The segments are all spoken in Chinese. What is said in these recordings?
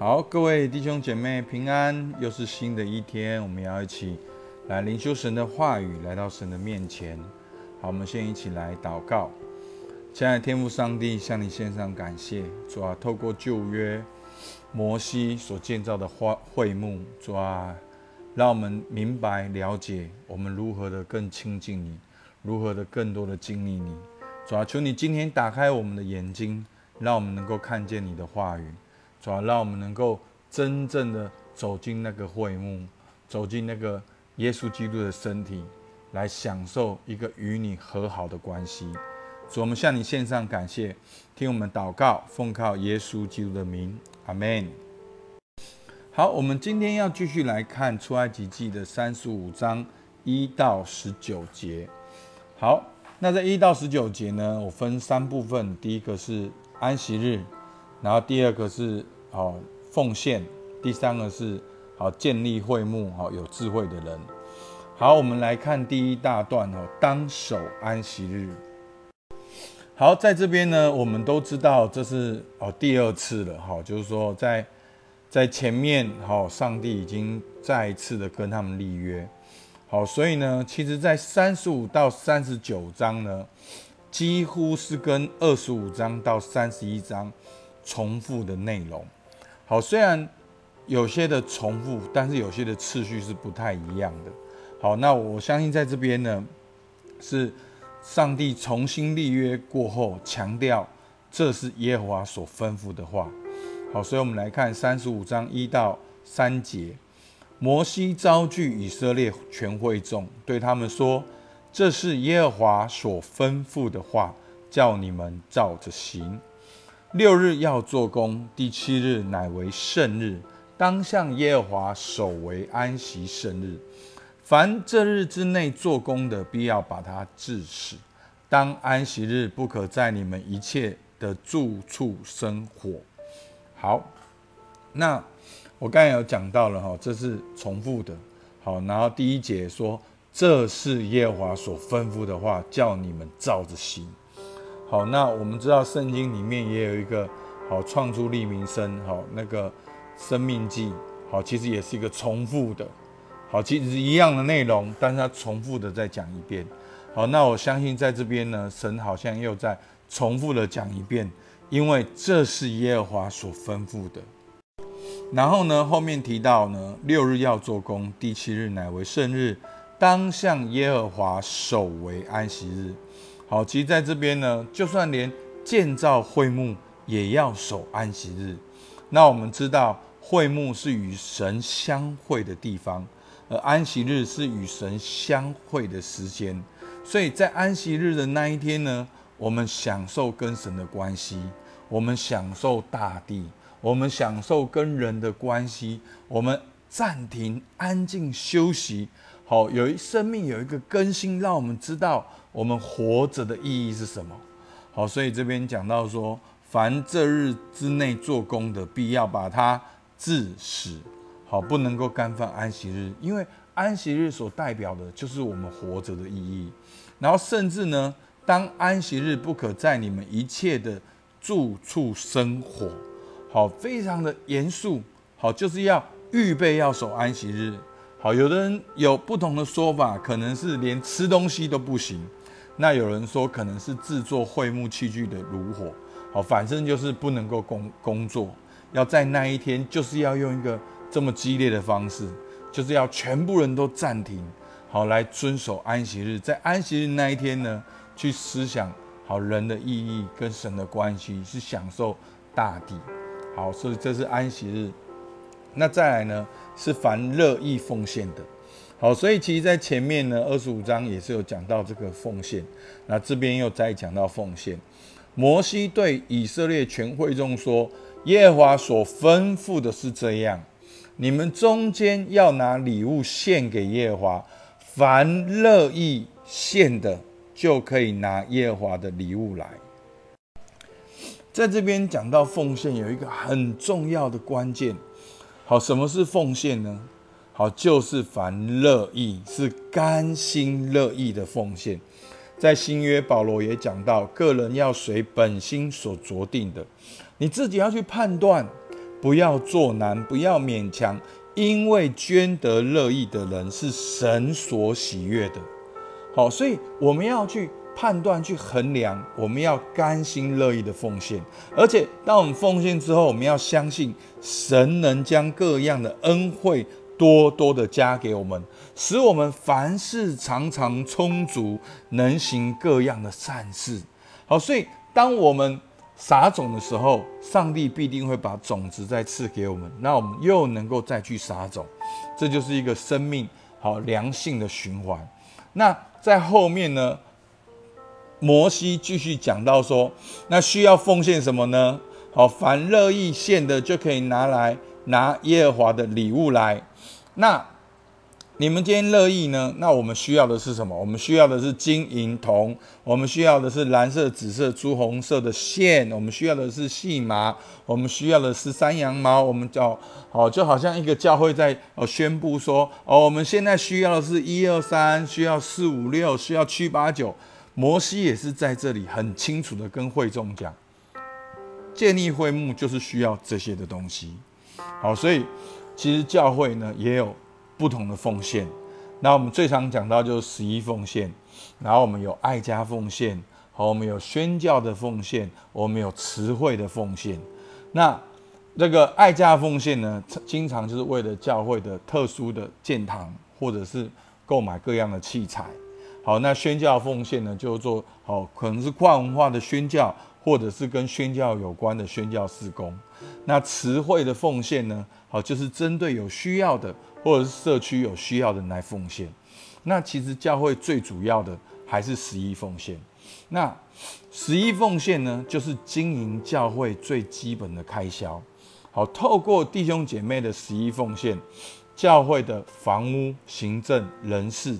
好，各位弟兄姐妹平安，又是新的一天，我们要一起来灵修神的话语，来到神的面前。好，我们先一起来祷告。亲爱的天父上帝，向你献上感谢，主啊，透过旧约摩西所建造的花会幕，主啊，让我们明白了解我们如何的更亲近你，如何的更多的经历你。主啊，求你今天打开我们的眼睛，让我们能够看见你的话语。主啊，让我们能够真正的走进那个会幕，走进那个耶稣基督的身体，来享受一个与你和好的关系。主，我们向你献上感谢，听我们祷告，奉靠耶稣基督的名，阿门。好，我们今天要继续来看出埃及记的三十五章一到十九节。好。那在一到十九节呢，我分三部分。第一个是安息日，然后第二个是好奉献，第三个是好建立会幕，好有智慧的人。好，我们来看第一大段哦，当守安息日。好，在这边呢，我们都知道这是哦第二次了，哈，就是说在在前面，好，上帝已经再一次的跟他们立约。好，所以呢，其实，在三十五到三十九章呢，几乎是跟二十五章到三十一章重复的内容。好，虽然有些的重复，但是有些的次序是不太一样的。好，那我相信在这边呢，是上帝重新立约过后，强调这是耶和华所吩咐的话。好，所以我们来看三十五章一到三节。摩西召聚以色列全会众，对他们说：“这是耶和华所吩咐的话，叫你们照着行。六日要做工，第七日乃为圣日，当向耶和华守为安息圣日。凡这日之内做工的，必要把它治死。当安息日不可在你们一切的住处生火。”好，那。我刚才有讲到了哈，这是重复的。好，然后第一节说，这是耶和华所吩咐的话，叫你们照着行。好，那我们知道圣经里面也有一个好创出利民生，好那个生命记，好其实也是一个重复的。好，其实一样的内容，但是它重复的再讲一遍。好，那我相信在这边呢，神好像又在重复的讲一遍，因为这是耶和华所吩咐的。然后呢，后面提到呢，六日要做工，第七日乃为圣日，当向耶和华守为安息日。好，其实在这边呢，就算连建造会幕也要守安息日。那我们知道，会幕是与神相会的地方，而安息日是与神相会的时间。所以在安息日的那一天呢，我们享受跟神的关系，我们享受大地。我们享受跟人的关系，我们暂停、安静休息，好，有一生命有一个更新，让我们知道我们活着的意义是什么。好，所以这边讲到说，凡这日之内做工的，必要把它致死。好，不能够干犯安息日，因为安息日所代表的就是我们活着的意义。然后甚至呢，当安息日不可在你们一切的住处生活。好，非常的严肃。好，就是要预备要守安息日。好，有的人有不同的说法，可能是连吃东西都不行。那有人说可能是制作会幕器具的炉火。好，反正就是不能够工工作，要在那一天就是要用一个这么激烈的方式，就是要全部人都暂停，好来遵守安息日。在安息日那一天呢，去思想好人的意义跟神的关系，是享受大地。好，所以这是安息日。那再来呢，是凡乐意奉献的。好，所以其实，在前面呢，二十五章也是有讲到这个奉献。那这边又再讲到奉献。摩西对以色列全会众说：“耶和华所吩咐的是这样，你们中间要拿礼物献给耶和华，凡乐意献的，就可以拿耶和华的礼物来。”在这边讲到奉献，有一个很重要的关键。好，什么是奉献呢？好，就是凡乐意，是甘心乐意的奉献。在新约，保罗也讲到，个人要随本心所酌定的。你自己要去判断，不要做难，不要勉强，因为捐得乐意的人是神所喜悦的。好，所以我们要去判断、去衡量，我们要甘心乐意的奉献。而且，当我们奉献之后，我们要相信神能将各样的恩惠多多的加给我们，使我们凡事常常充足，能行各样的善事。好，所以当我们撒种的时候，上帝必定会把种子再赐给我们，那我们又能够再去撒种，这就是一个生命好良性的循环。那在后面呢，摩西继续讲到说，那需要奉献什么呢？好，凡乐意献的就可以拿来拿耶和华的礼物来。那你们今天乐意呢？那我们需要的是什么？我们需要的是金银铜，我们需要的是蓝色、紫色、朱红色的线，我们需要的是细麻，我们需要的是山羊毛。我们叫哦，就好像一个教会在哦宣布说哦，我们现在需要的是一二三，需要四五六，需要七八九。摩西也是在这里很清楚的跟会众讲，建立会幕就是需要这些的东西。好，所以其实教会呢也有。不同的奉献，那我们最常讲到就是十一奉献，然后我们有爱家奉献，好，我们有宣教的奉献，我们有词汇的奉献。那这个爱家奉献呢，经常就是为了教会的特殊的建堂，或者是购买各样的器材。好，那宣教奉献呢，就做好可能是跨文化的宣教，或者是跟宣教有关的宣教事工。那词汇的奉献呢，好，就是针对有需要的。或者是社区有需要的来奉献，那其实教会最主要的还是十一奉献。那十一奉献呢，就是经营教会最基本的开销。好，透过弟兄姐妹的十一奉献，教会的房屋、行政、人事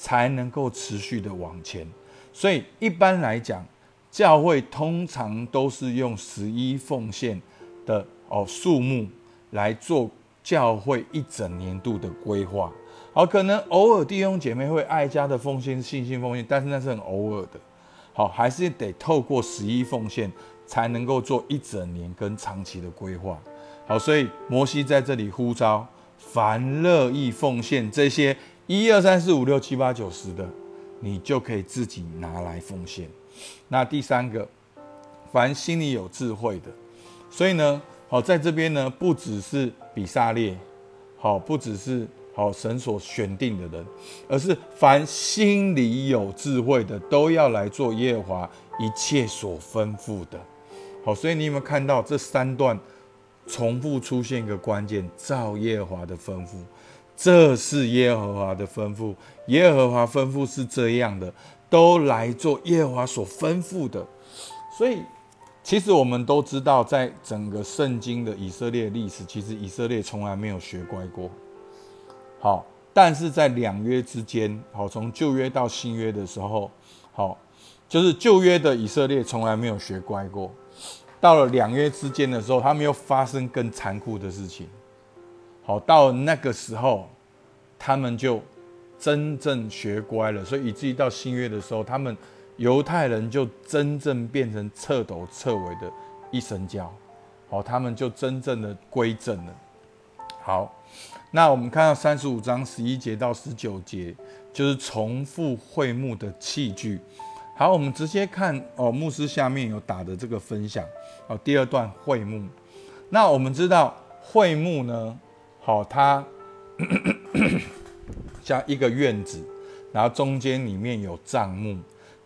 才能够持续的往前。所以一般来讲，教会通常都是用十一奉献的哦数目来做。教会一整年度的规划，好，可能偶尔弟兄姐妹会爱家的奉献、信心奉献，但是那是很偶尔的，好，还是得透过十一奉献才能够做一整年跟长期的规划，好，所以摩西在这里呼召，凡乐意奉献这些一二三四五六七八九十的，你就可以自己拿来奉献。那第三个，凡心里有智慧的，所以呢。好，在这边呢，不只是比萨列，好，不只是好神所选定的人，而是凡心里有智慧的，都要来做耶和华一切所吩咐的。好，所以你有没有看到这三段重复出现一个关键？照耶和华的吩咐，这是耶和华的吩咐，耶和华吩咐是这样的，都来做耶和华所吩咐的。所以。其实我们都知道，在整个圣经的以色列历史，其实以色列从来没有学乖过。好，但是在两约之间，好，从旧约到新约的时候，好，就是旧约的以色列从来没有学乖过。到了两约之间的时候，他们又发生更残酷的事情。好，到那个时候，他们就真正学乖了。所以以至于到新约的时候，他们。犹太人就真正变成彻头彻尾的一神教，好，他们就真正的归正了。好，那我们看到三十五章十一节到十九节，就是重复会幕的器具。好，我们直接看哦，牧师下面有打的这个分享哦，第二段会幕。那我们知道会幕呢，好，它 像一个院子，然后中间里面有帐幕。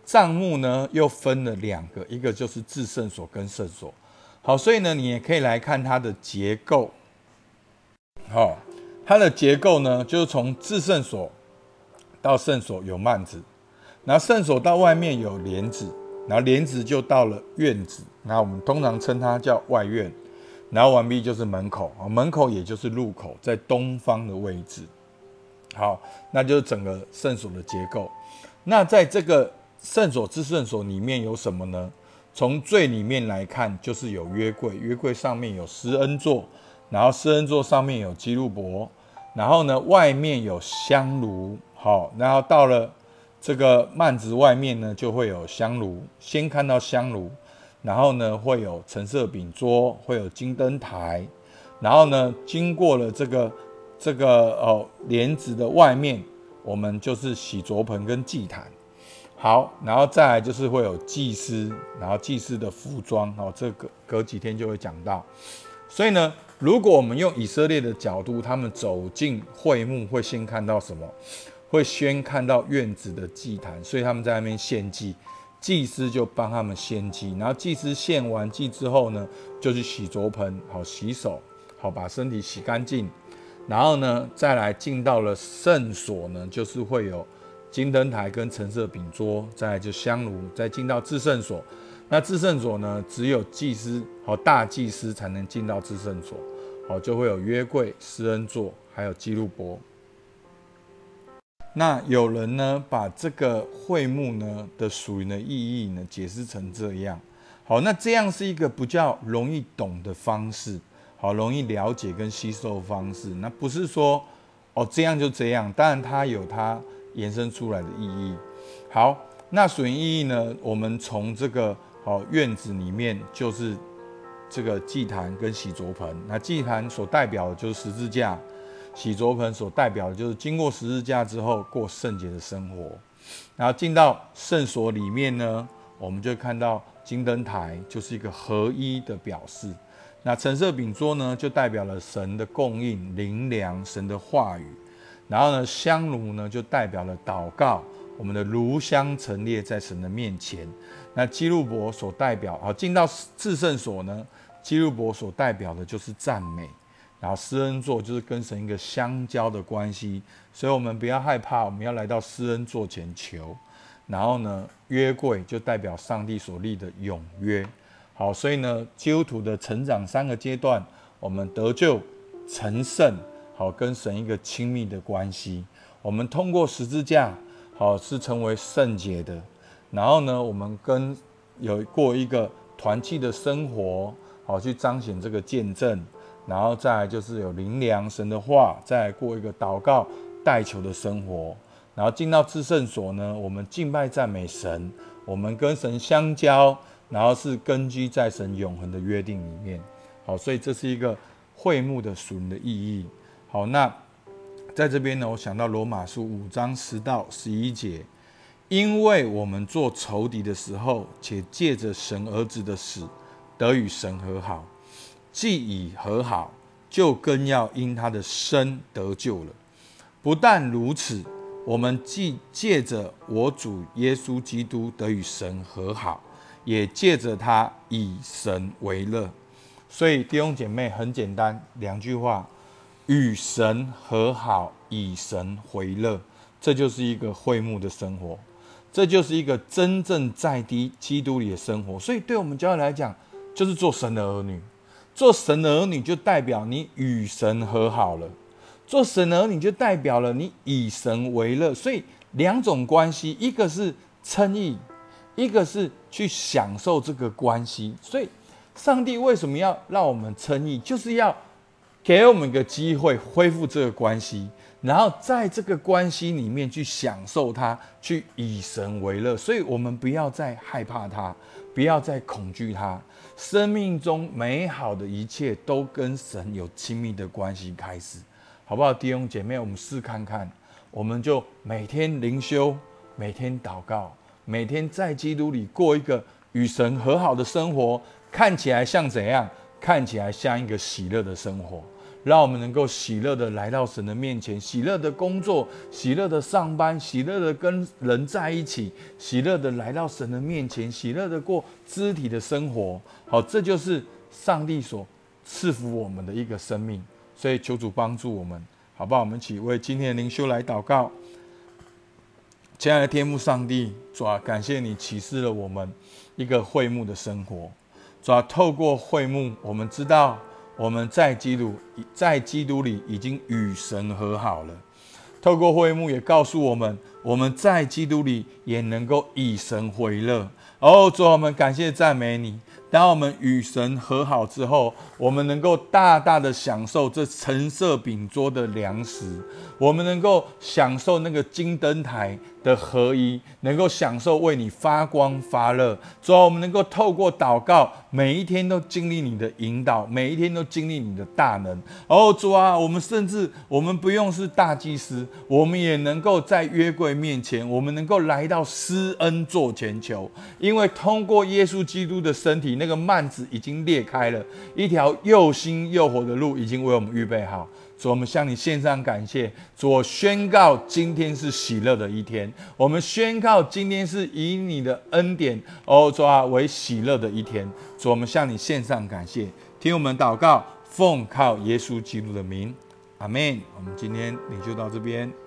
帐幕呢，又分了两个，一个就是至圣所跟圣所。好，所以呢，你也可以来看它的结构。好，它的结构呢，就是从至圣所到圣所有幔子，然后圣所到外面有帘子，然后帘子就到了院子，然后我们通常称它叫外院，然后完毕就是门口啊，门口也就是入口，在东方的位置。好，那就是整个圣所的结构。那在这个圣所之圣所里面有什么呢？从最里面来看，就是有约柜，约柜上面有施恩座，然后施恩座上面有基路伯，然后呢，外面有香炉，好，然后到了这个幔子外面呢，就会有香炉，先看到香炉，然后呢，会有橙色饼桌，会有金灯台，然后呢，经过了这个这个哦帘子的外面，我们就是洗濯盆跟祭坛。好，然后再来就是会有祭司，然后祭司的服装，哦，这个隔几天就会讲到。所以呢，如果我们用以色列的角度，他们走进会幕会先看到什么？会先看到院子的祭坛，所以他们在那边献祭，祭司就帮他们献祭。然后祭司献完祭之后呢，就去洗濯盆，好洗手，好把身体洗干净。然后呢，再来进到了圣所呢，就是会有。金灯台跟橙色饼桌，再就香炉，再进到至圣所。那至圣所呢，只有祭司和大祭司才能进到至圣所。好，就会有约柜、施恩座，还有基路伯。那有人呢，把这个会幕呢的属灵的意义呢，解释成这样。好，那这样是一个比较容易懂的方式，好，容易了解跟吸收方式。那不是说哦这样就这样，当然它有它。延伸出来的意义，好，那属灵意义呢？我们从这个好院子里面，就是这个祭坛跟洗濯盆。那祭坛所代表的就是十字架，洗濯盆所代表的就是经过十字架之后过圣洁的生活。然后进到圣所里面呢，我们就看到金灯台就是一个合一的表示。那橙色饼桌呢，就代表了神的供应、灵粮、神的话语。然后呢，香炉呢就代表了祷告，我们的炉香陈列在神的面前。那基路伯所代表，好进到至圣所呢，基路伯所代表的就是赞美。然后施恩座就是跟神一个相交的关系，所以我们不要害怕，我们要来到施恩座前求。然后呢，约柜就代表上帝所立的永约。好，所以呢，基督徒的成长三个阶段，我们得救成圣。好，跟神一个亲密的关系。我们通过十字架，好是成为圣洁的。然后呢，我们跟有过一个团契的生活，好去彰显这个见证。然后再来就是有灵粮神的话，再过一个祷告代求的生活。然后进到至圣所呢，我们敬拜赞美神，我们跟神相交，然后是根基在神永恒的约定里面。好，所以这是一个会幕的属灵的意义。好，那在这边呢，我想到罗马书五章十到十一节，因为我们做仇敌的时候，且借着神儿子的死得与神和好，既已和好，就更要因他的生得救了。不但如此，我们既借着我主耶稣基督得与神和好，也借着他以神为乐。所以弟兄姐妹，很简单，两句话。与神和好，以神回乐，这就是一个会幕的生活，这就是一个真正在低基督里的生活。所以，对我们教会来讲，就是做神的儿女。做神儿女，就代表你与神和好了；做神儿女，就代表了你以神为乐。所以，两种关系，一个是称义，一个是去享受这个关系。所以，上帝为什么要让我们称义？就是要。给我们一个机会恢复这个关系，然后在这个关系里面去享受它，去以神为乐。所以，我们不要再害怕它，不要再恐惧它。生命中美好的一切都跟神有亲密的关系开始，好不好？弟兄姐妹，我们试看看，我们就每天灵修，每天祷告，每天在基督里过一个与神和好的生活，看起来像怎样？看起来像一个喜乐的生活。让我们能够喜乐的来到神的面前，喜乐的工作，喜乐的上班，喜乐的跟人在一起，喜乐的来到神的面前，喜乐的过肢体的生活。好，这就是上帝所赐福我们的一个生命。所以求主帮助我们，好不好？我们一起为今天的灵修来祷告。亲爱的天父上帝，主啊，感谢你启示了我们一个会幕的生活。主啊，透过会幕，我们知道。我们在基督在基督里已经与神和好了。透过会幕也告诉我们，我们在基督里也能够以神回乐。哦，主，我们感谢赞美你。当我们与神和好之后，我们能够大大的享受这橙色饼桌的粮食，我们能够享受那个金灯台的合一，能够享受为你发光发热。主啊，我们能够透过祷告，每一天都经历你的引导，每一天都经历你的大能。哦，主啊，我们甚至我们不用是大祭司，我们也能够在约柜面前，我们能够来到施恩座前求，因为通过耶稣基督的身体，那个幔子已经裂开了，一条又新又活的路已经为我们预备好。主，我们向你献上感谢。主，我宣告今天是喜乐的一天。我们宣告今天是以你的恩典，哦，主啊，为喜乐的一天。主，我们向你献上感谢。听我们祷告，奉靠耶稣基督的名，阿门。我们今天领袖到这边。